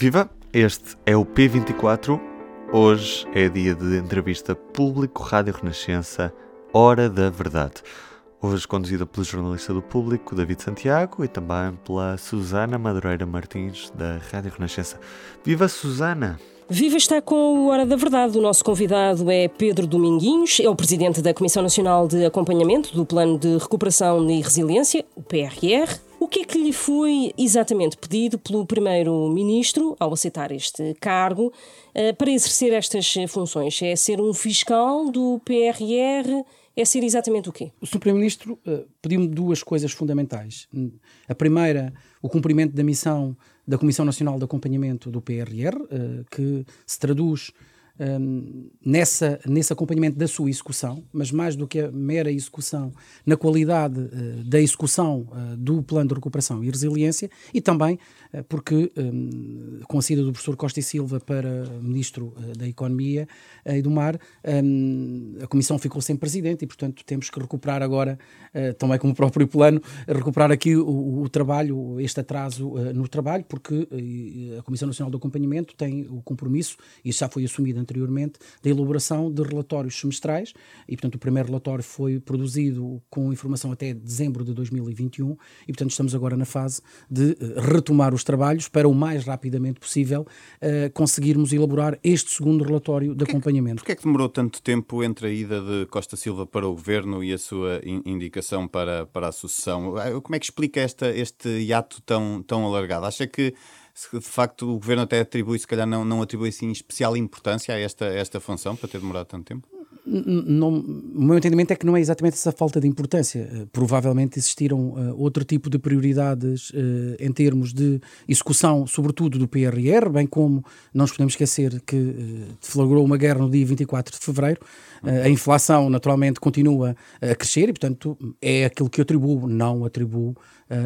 Viva! Este é o P24. Hoje é dia de entrevista público Rádio Renascença, Hora da Verdade. Hoje conduzida pelo jornalista do Público, David Santiago, e também pela Susana Madureira Martins, da Rádio Renascença. Viva Susana! Viva está com o Hora da Verdade. O nosso convidado é Pedro Dominguinhos, é o presidente da Comissão Nacional de Acompanhamento do Plano de Recuperação e Resiliência, o PRR. O que é que lhe foi exatamente pedido pelo Primeiro-Ministro ao aceitar este cargo eh, para exercer estas funções? É ser um fiscal do PRR? É ser exatamente o quê? O Sr. Primeiro-Ministro uh, pediu-me duas coisas fundamentais. A primeira, o cumprimento da missão da Comissão Nacional de Acompanhamento do PRR, eh, que se traduz um, nessa, nesse acompanhamento da sua execução, mas mais do que a mera execução, na qualidade uh, da execução uh, do plano de recuperação e resiliência e também uh, porque, um, com a saída do professor Costa e Silva para Ministro da Economia e do Mar, um, a Comissão ficou sem presidente e, portanto, temos que recuperar agora, também como o próprio plano, recuperar aqui o, o trabalho, este atraso no trabalho, porque a Comissão Nacional de Acompanhamento tem o compromisso, e isso já foi assumido anteriormente, da elaboração de relatórios semestrais e, portanto, o primeiro relatório foi produzido com informação até dezembro de 2021 e, portanto, estamos agora na fase de uh, retomar os trabalhos para o mais rapidamente possível uh, conseguirmos elaborar este segundo relatório de acompanhamento. Porquê é que demorou tanto tempo entre a ida de Costa Silva para o governo e a sua in indicação para, para a sucessão? Ah, como é que explica esta, este hiato tão, tão alargado? Acha que se de facto o governo até atribui, se calhar não, não atribui assim especial importância a esta, esta função para ter demorado tanto tempo? Não, o meu entendimento é que não é exatamente essa falta de importância. Uh, provavelmente existiram uh, outro tipo de prioridades uh, em termos de execução, sobretudo do PRR, bem como não nos podemos esquecer que deflagrou uma guerra no dia 24 de fevereiro. a inflação, naturalmente, continua a crescer e, portanto, é aquilo que eu atribuo, não atribuo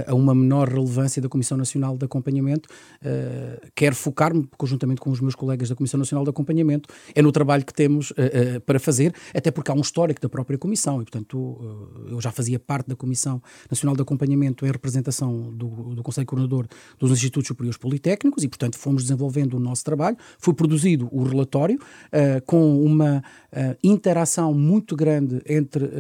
a uma menor relevância da Comissão Nacional de Acompanhamento. quero focar-me, conjuntamente com os meus colegas da Comissão Nacional de Acompanhamento, é no trabalho que temos para fazer até porque há um histórico da própria Comissão e, portanto, eh, eu já fazia parte da Comissão Nacional de Acompanhamento em representação do, do Conselho Coordenador dos Institutos Superiores Politécnicos e, portanto, fomos desenvolvendo o nosso trabalho. Foi produzido o relatório com uma interação muito grande entre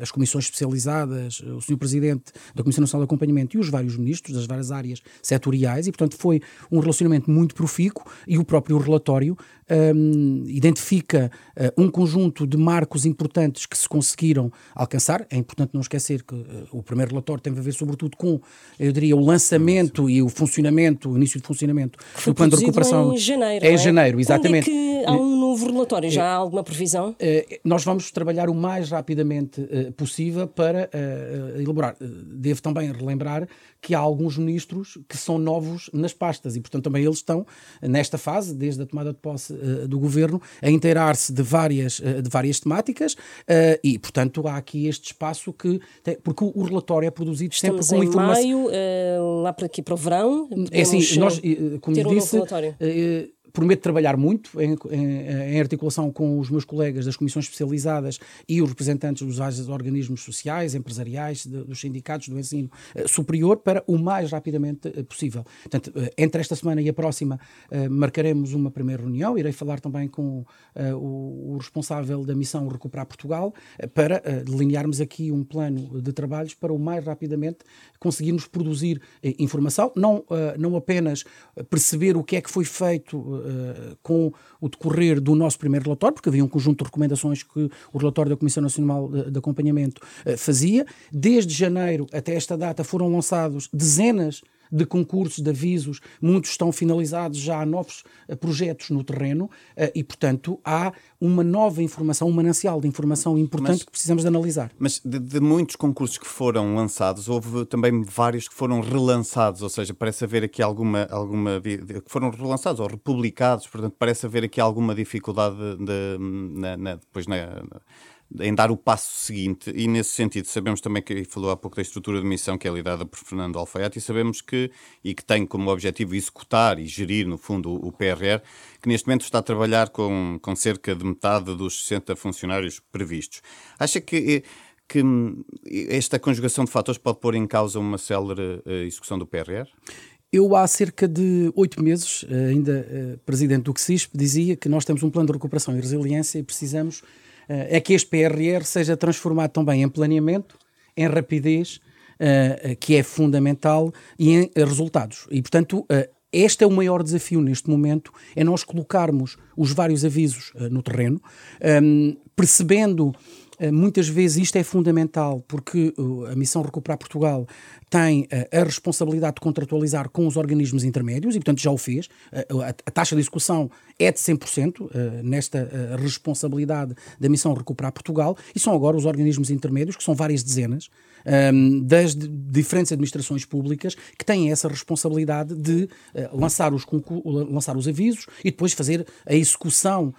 as comissões especializadas, o Sr. Presidente da Comissão Nacional de Acompanhamento e os vários ministros das várias áreas setoriais e, portanto, foi um relacionamento muito profícuo e o próprio relatório um, identifica uh, um conjunto de marcos importantes que se conseguiram alcançar. É importante não esquecer que uh, o primeiro relatório tem a ver, sobretudo, com, eu diria, o lançamento e o funcionamento, o início de funcionamento do plano de recuperação. Em janeiro. É em é? janeiro, exatamente. Há um novo relatório? Já há alguma previsão? Uh, nós vamos trabalhar o mais rapidamente possível para elaborar. devo também relembrar que há alguns ministros que são novos nas pastas e, portanto, também eles estão nesta fase, desde a tomada de posse do governo, a inteirar-se de várias, de várias temáticas e, portanto, há aqui este espaço que. Tem, porque o, relatório é produzido sempre Estamos com informação. maio, lá para aqui para o verão. É assim, nós, como disse. Um prometo trabalhar muito em, em, em, articulação com os meus colegas das comissões especializadas e os representantes dos organismos sociais, empresariais, de, dos sindicatos do ensino uh, superior para o mais rapidamente uh, possível. Portanto, uh, entre esta semana e a próxima marcaremos uma primeira reunião. Irei falar também com o, o, responsável da missão Recuperar Portugal para delinearmos aqui um plano de trabalhos para o mais rapidamente conseguirmos produzir informação, não, não apenas perceber o que é que foi feito uh, com o decorrer do nosso primeiro relatório, porque havia um conjunto de recomendações que o relatório da Comissão Nacional de, Acompanhamento uh, fazia. Desde janeiro até esta data foram lançados dezenas de concursos, de avisos, muitos estão finalizados, já há novos uh, projetos no terreno uh, e, portanto, há uma nova informação, um manancial de informação importante mas, que precisamos de analisar. Mas de, de, muitos concursos que foram lançados, houve também vários que foram relançados, ou seja, parece haver aqui alguma, alguma que foram relançados ou republicados, portanto, parece haver aqui alguma dificuldade de, de, na, na, depois na, na em dar o passo seguinte, e nesse sentido sabemos também que falou há pouco da estrutura de missão que é liderada por Fernando Alfaiate e sabemos que, e que tem como objetivo executar e gerir no fundo o, PRR, que neste momento está a trabalhar com, com cerca de metade dos 60 funcionários previstos. Acha que que esta conjugação de fatores pode pôr em causa uma célere uh, execução do PRR? Eu, há cerca de oito meses, ainda presidente do CSISP, dizia que nós temos um plano de recuperação e resiliência e precisamos é que este PRR seja transformado também em planeamento, em rapidez, que é fundamental, e em resultados. E, portanto, este é o maior desafio neste momento, é nós colocarmos os vários avisos no terreno, um, percebendo muitas vezes isto é fundamental porque uh, a missão Recuperar Portugal tem a responsabilidade de contratualizar com os organismos intermédios e, portanto, já o fez. A, taxa de execução é de 100% nesta responsabilidade da missão Recuperar Portugal e são agora os organismos intermédios, que são várias dezenas, um, das diferentes administrações públicas que têm essa responsabilidade de lançar, os lançar os avisos e depois fazer a execução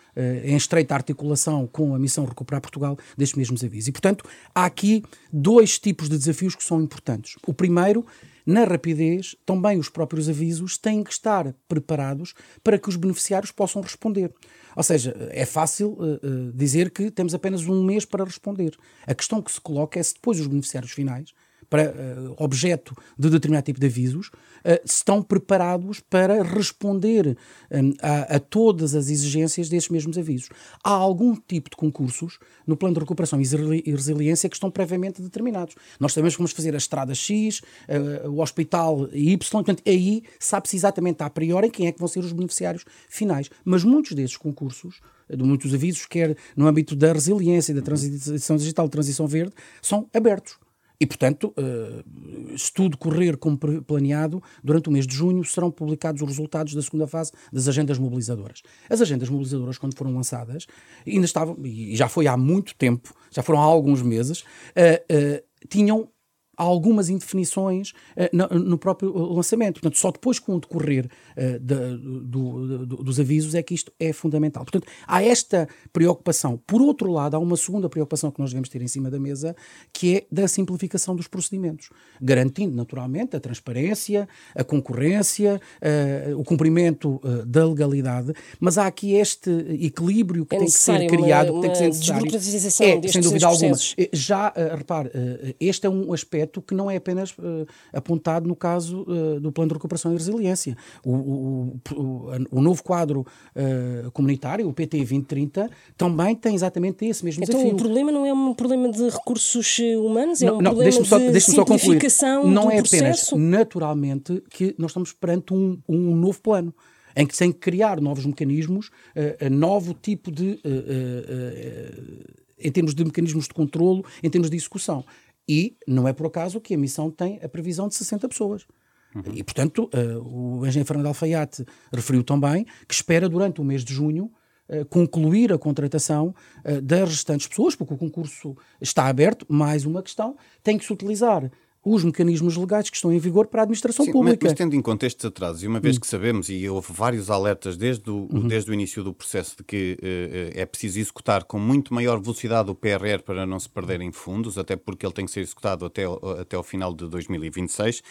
em estreita articulação com a missão Recuperar Portugal destes mesmos avisos. E, portanto, há aqui dois tipos de desafios que são importantes. O primeiro na rapidez, também os próprios avisos têm que estar preparados para que os beneficiários possam responder. Ou seja, é fácil uh, dizer que temos apenas um mês para responder. A questão que se coloca é se depois os beneficiários finais para uh, objeto de determinado tipo de avisos, uh, estão preparados para responder um, a, a, todas as exigências desses mesmos avisos. Há algum tipo de concursos no plano de recuperação e resiliência que estão previamente determinados. Nós sabemos que vamos fazer a estrada X, uh, o hospital Y, portanto, aí sabe-se exatamente a priori quem é que vão ser os beneficiários finais. Mas muitos desses concursos de muitos avisos, quer no âmbito da resiliência, da transição digital, transição verde, são abertos. E, portanto, uh, se tudo correr como planeado, durante o mês de junho serão publicados os resultados da segunda fase das agendas mobilizadoras. As agendas mobilizadoras, quando foram lançadas, ainda estavam, e já foi há muito tempo, já foram há alguns meses, uh, tinham algumas indefinições uh, no, próprio lançamento. Portanto, só depois com o decorrer do, dos avisos é que isto é fundamental. Portanto, há esta preocupação. Por outro lado, há uma segunda preocupação que nós devemos ter em cima da mesa, que é da simplificação dos procedimentos, garantindo naturalmente a transparência, a concorrência, uh, o cumprimento da legalidade, mas há aqui este equilíbrio que é tem que ser criado, uma, que tem que ser necessário. É, sem dúvida alguma. Já, repare, este é um aspecto aspecto que não é apenas uh, apontado no caso uh, do Plano de Recuperação e Resiliência. O, o, o, o novo quadro uh, comunitário, o PT 2030, também tem exatamente esse mesmo então, desafio. Então o problema não é um problema de recursos humanos, é não, um não, problema só, de simplificação só Não é processo? apenas, naturalmente, que nós estamos perante um, um novo plano em que tem que criar novos mecanismos, uh, novo tipo de. Uh, uh, em termos de mecanismos de controlo, em termos de execução. E não é por acaso que a missão tem a previsão de 60 pessoas. Uhum. E, portanto, uh, o engenheiro Fernando Alfaiate referiu também que espera, durante o mês de junho, uh, concluir a contratação uh, das restantes pessoas, porque o concurso está aberto. Mais uma questão: tem que se utilizar os mecanismos legais que estão em vigor para a administração Sim, pública. Mas, mas, tendo em conta estes atrasos, e uma vez hum. que sabemos, e houve vários alertas desde o, uhum. desde o início do processo de que uh, é preciso executar com muito maior velocidade o PRR para não se perderem fundos, até porque ele tem que ser executado até, até ao final de 2026.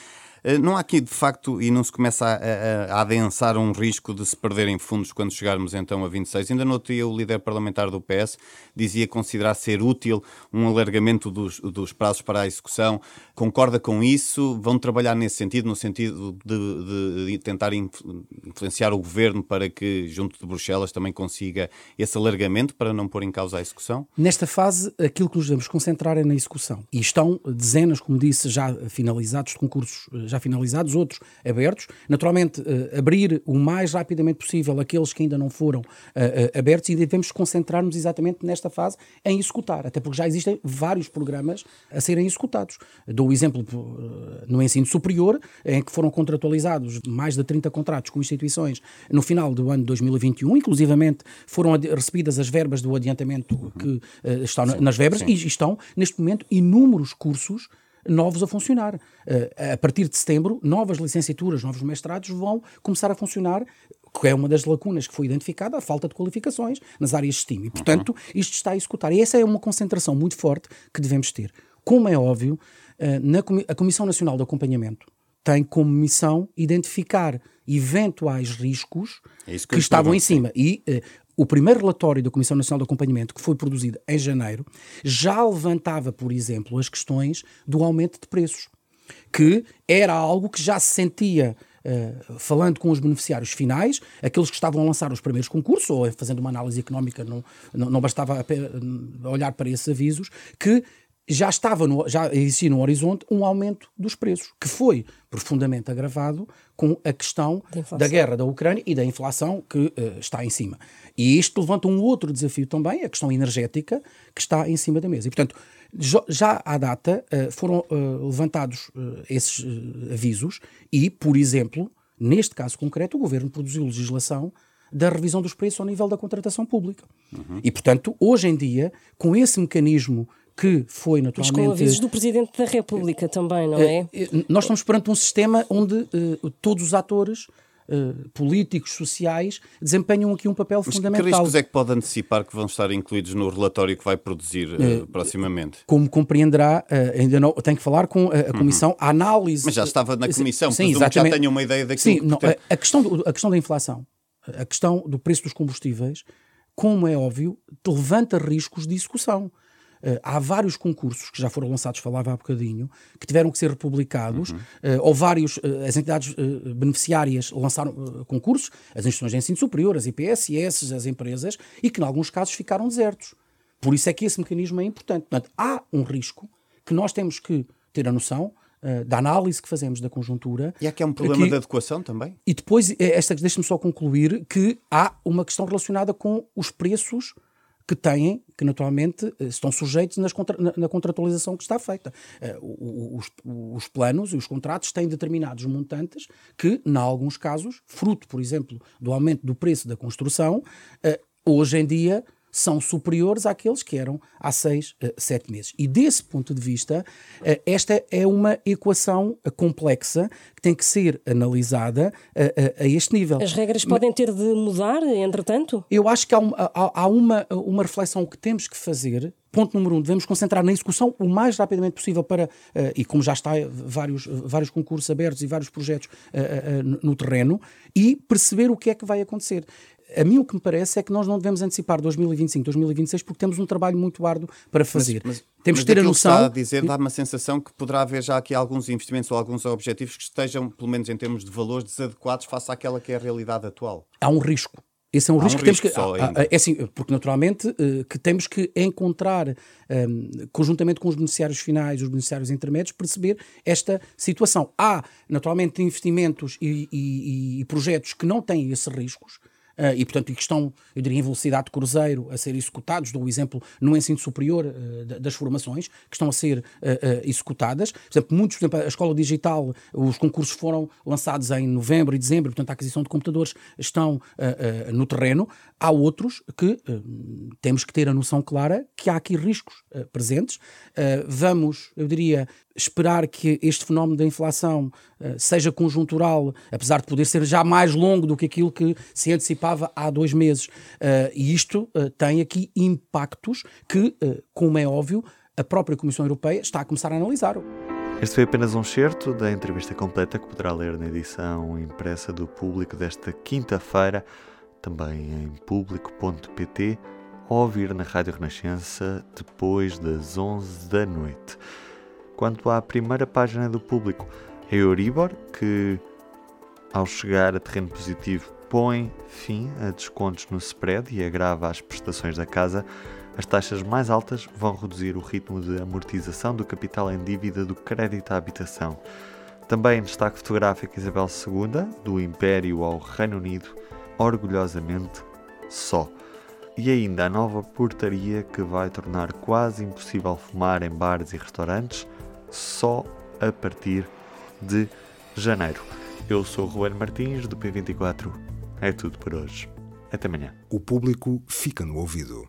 Eh, não há aqui, de facto, e não se começa a, a, a adensar um risco de se perderem fundos quando chegarmos então a 26. Ainda no dia, o líder parlamentar do PS dizia considerar ser útil um alargamento dos, dos prazos para a execução. Concorda com isso? Vão trabalhar nesse sentido, no sentido de, de, de tentar influenciar o governo para que, junto de Bruxelas, também consiga esse alargamento para não pôr em causa a execução? Nesta fase, aquilo que nos devemos concentrar é na execução. E estão dezenas, como disse, já finalizados de concursos já já finalizados, outros abertos. Naturalmente, uh, abrir o mais rapidamente possível aqueles que ainda não foram uh, uh, abertos e devemos concentrar-nos exatamente nesta fase em executar, até porque já existem vários programas a serem executados. Dou o exemplo no ensino superior, em que foram contratualizados mais de 30 contratos com instituições no final do ano de 2021, inclusivamente foram recebidas as verbas do adiantamento que estão sim, nas verbas sim. e estão, neste momento, inúmeros cursos novos a funcionar. Uh, a partir de setembro, novas licenciaturas, novos mestrados vão começar a funcionar que é uma das lacunas que foi identificada, a falta de qualificações nas áreas STEAM. E, portanto, isto está a executar. E essa é uma concentração muito forte que devemos ter. Como é óbvio, eh, na, a Comissão Nacional de Acompanhamento tem como missão identificar eventuais riscos é que, que estavam em cima. E uh, o primeiro relatório da Comissão Nacional de Acompanhamento, que foi produzido em janeiro, já levantava, por exemplo, as questões do aumento de preços, que era algo que já se sentia uh, falando com os beneficiários finais, aqueles que estavam a lançar os primeiros concursos, ou fazendo uma análise económica, não, não, não bastava olhar para esses avisos, que já estava no, já existia no horizonte um aumento dos preços, que foi profundamente agravado com a questão da guerra da Ucrânia e da inflação que uh, está em cima. E isto levanta um outro desafio também, a questão energética, que está em cima da mesa. E, portanto, já à data uh, foram uh, levantados esses avisos e, por exemplo, neste caso concreto, o governo produziu legislação da revisão dos preços ao nível da contratação pública. Uhum. E, portanto, hoje em dia, com esse mecanismo que foi naturalmente. Mas com avisos do Presidente da República também, não é? Eh, eh, nós estamos perante um sistema onde uh, todos os atores. Uh, políticos, sociais, desempenham aqui um papel Mas fundamental. Que riscos é que pode antecipar que vão estar incluídos no relatório que vai produzir uh, proximamente? Como compreenderá, ainda não tenho que falar com a, a uhum. Comissão, uhum. a análise. Mas já estava na Comissão, sim, exatamente. já tenho uma ideia daquilo sim, que não, a, a, questão do, a questão da inflação, a questão do preço dos combustíveis, como é óbvio, levanta riscos de execução. Uh, há vários concursos que já foram lançados, falava há bocadinho, que tiveram que ser republicados, uhum. uh, ou vários, uh, as entidades beneficiárias lançaram concursos, as instituições de ensino superior, as IPSS, as empresas, e que em alguns casos ficaram desertos. Por isso é que esse mecanismo é importante. Portanto, há um risco que nós temos que ter a noção da análise que fazemos da conjuntura. E aqui há um problema que, de adequação também? E depois, esta deixe-me só concluir, que há uma questão relacionada com os preços que têm, que naturalmente eh, estão sujeitos contra, na, na, contratualização que está feita. Uh, os, os, planos e os contratos têm determinados montantes que, em alguns casos, fruto, por exemplo, do aumento do preço da construção, uh, hoje em dia são superiores àqueles que eram há seis, uh, sete meses. E desse ponto de vista, uh, esta é uma equação uh, complexa que tem que ser analisada a este nível. As regras podem ter de mudar, entretanto? Eu acho que há, há, há uma, uma reflexão que temos que fazer ponto número um, devemos concentrar na execução o mais rapidamente possível para, uh, e como já está vários, vários concursos abertos e vários projetos uh, uh, no terreno, e perceber o que é que vai acontecer a mim o que me parece é que nós não devemos antecipar 2025, 2026, porque temos um trabalho muito árduo para fazer. Mas, mas, temos que ter a noção. Que está a dizer dá uma sensação que poderá haver já aqui alguns investimentos ou alguns objetivos que estejam, pelo menos em termos de valores, desadequados face àquela que é a realidade atual. Há um risco. Esse é um Há risco um que temos que. Ah, é assim, porque naturalmente uh, que temos que encontrar, um, ehm, conjuntamente com os beneficiários finais, os beneficiários intermédios, perceber esta situação. Há, naturalmente, investimentos e, e, e projetos que não têm esses riscos uh, e, portanto, que estão, eu diria, em velocidade de cruzeiro a ser executados. Dou o exemplo no ensino superior uh, das formações que estão a ser uh, executadas. Por exemplo, muitos, por exemplo, a escola digital, os concursos foram lançados em novembro e dezembro, portanto, a aquisição de computadores estão no terreno. Há outros que temos que ter a noção clara que há aqui riscos presentes. vamos, eu diria, esperar que este fenómeno da inflação seja conjuntural, apesar de poder ser já mais longo do que aquilo que se antecipava há dois meses. Uh, e isto uh, tem aqui impactos que, como é óbvio, a própria Comissão Europeia está a começar a analisar. Este foi apenas um certo da entrevista completa que poderá ler na edição impressa do Público desta quinta-feira, também em público.pt, ou ouvir na Rádio Renascença depois das 11 da noite. Quanto à primeira página do público, a Euribor, que ao chegar a terreno positivo põe fim a descontos no spread e agrava as prestações da casa, as taxas mais altas vão reduzir o ritmo de amortização do capital em dívida do crédito à habitação. Também destaque fotográfico Isabel II, do Império ao Reino Unido, orgulhosamente só. E ainda a nova portaria que vai tornar quase impossível fumar em bares e restaurantes só a partir de janeiro. Eu sou o Ruben Martins, do P24. É tudo por hoje. Até amanhã. O público fica no ouvido.